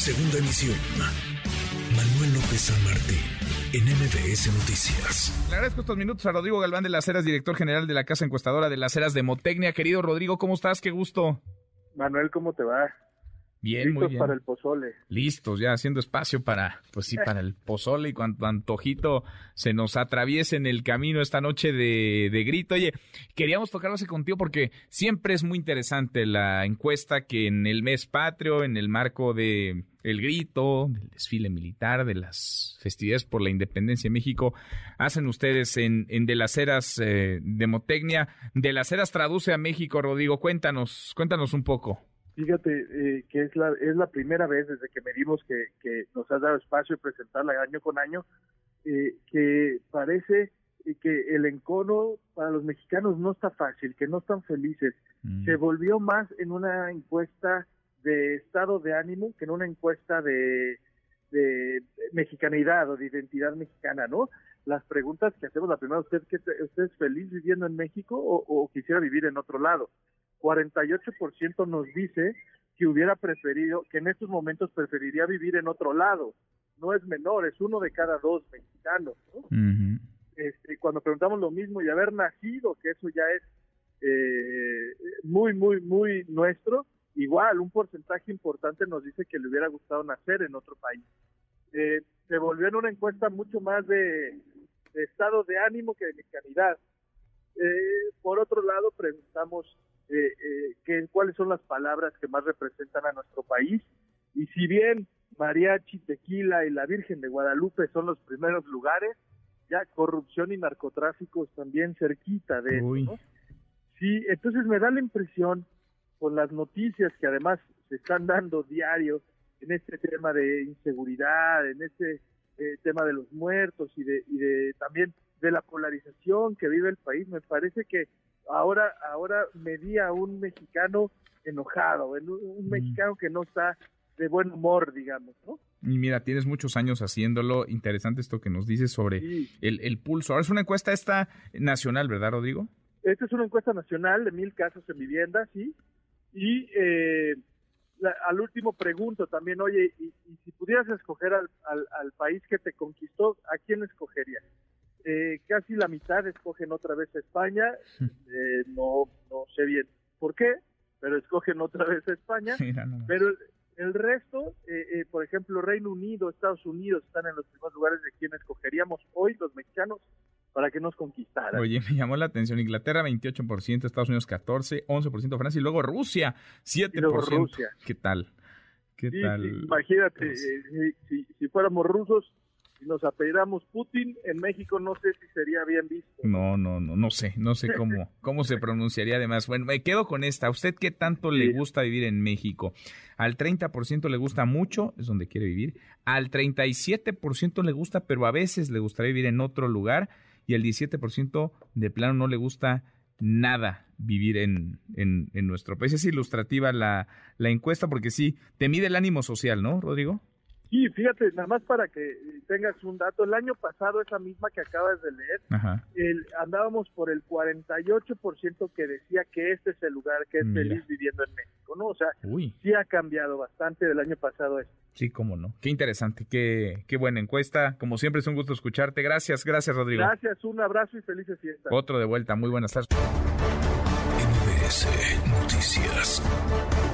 Segunda emisión. Manuel López San Martín, en MBS Noticias. Le agradezco estos minutos a Rodrigo Galván de las Heras, director general de la Casa Encuestadora de las Heras de Motecnia. Querido Rodrigo, ¿cómo estás? Qué gusto. Manuel, ¿cómo te va? Bien, Listos muy bien. para el pozole. Listos, ya haciendo espacio para, pues sí, para el pozole y cuanto antojito se nos atraviese en el camino esta noche de, de grito. Oye, queríamos tocar base contigo porque siempre es muy interesante la encuesta que en el mes patrio, en el marco de el grito, del desfile militar, de las festividades por la independencia de México, hacen ustedes en, en De las Heras eh, de Motecnia. De las Heras traduce a México, Rodrigo. Cuéntanos, cuéntanos un poco. Fíjate eh, que es la, es la primera vez desde que medimos que, que nos has dado espacio de presentarla año con año, eh, que parece que el encono para los mexicanos no está fácil, que no están felices. Mm. Se volvió más en una encuesta de estado de ánimo que en una encuesta de, de mexicanidad o de identidad mexicana, ¿no? Las preguntas que hacemos, la primera, ¿usted, que usted es feliz viviendo en México o, o quisiera vivir en otro lado? 48% nos dice que hubiera preferido, que en estos momentos preferiría vivir en otro lado. No es menor, es uno de cada dos mexicanos. ¿no? Este, cuando preguntamos lo mismo y haber nacido, que eso ya es eh, muy, muy, muy nuestro, igual un porcentaje importante nos dice que le hubiera gustado nacer en otro país. Eh, se volvió en una encuesta mucho más de estado de ánimo que de mexicanidad. Eh, por otro lado, preguntamos eh, eh, que, cuáles son las palabras que más representan a nuestro país. Y si bien mariachi, tequila y la Virgen de Guadalupe son los primeros lugares, ya corrupción y narcotráfico están bien cerquita de eso. Sí, entonces me da la impresión, con las noticias que además se están dando diario en este tema de inseguridad, en este eh, tema de los muertos y de, y de también de la polarización que vive el país, me parece que ahora ahora medía a un mexicano enojado, en un, Mm. mexicano que no está de buen humor, digamos, ¿no? Y mira, tienes muchos años haciéndolo. Interesante esto que nos dices sobre Sí. el, el pulso. Ahora es una encuesta esta nacional, ¿verdad, Rodrigo? Esta es una encuesta nacional de mil casos en vivienda, sí. Y eh, la- al último pregunto también, oye, y, y si pudieras escoger al, al, al país que te conquistó, ¿a quién escogerías? Eh, casi la mitad escogen otra vez a España, eh, no, no sé bien por qué, pero escogen otra vez a España. Pero el, el resto, eh, eh, por ejemplo, Reino Unido, Estados Unidos están en los primeros lugares de quien escogeríamos hoy los mexicanos para que nos conquistaran. Oye, me llamó la atención. Inglaterra 28%, Estados Unidos 14%, 11% Francia y luego Rusia 7%. Y luego Rusia. ¿Qué tal? ¿Qué Sí, tal? sí, imagínate, Pues- eh, si, fuéramos rusos y nos apellidamos Putin, en México no sé si sería bien visto. No, no, no, no sé, no sé cómo, cómo se pronunciaría además. Bueno, me quedo con esta. ¿A usted qué tanto le gusta vivir en México? Al 30% le gusta mucho, es donde quiere vivir. Al 37% le gusta, pero a veces le gustaría vivir en otro lugar. Y al 17% de plano no le gusta nada vivir en, en, en nuestro país. Es ilustrativa la, la encuesta porque sí, te mide el ánimo social, ¿no, Rodrigo? Sí, fíjate, nada más para que tengas un dato, el año pasado, esa misma que acabas de leer, Ajá. el, andábamos por el 48% que decía que este es el lugar que es Mira. feliz viviendo en México, ¿no? O sea, Uy. sí ha cambiado bastante del año pasado a este. Sí, cómo no. Qué interesante, qué, qué buena encuesta. Como siempre es un gusto escucharte. Gracias, gracias Rodrigo. Gracias, un abrazo y felices fiestas. Otro de vuelta, muy buenas tardes. MBS Noticias.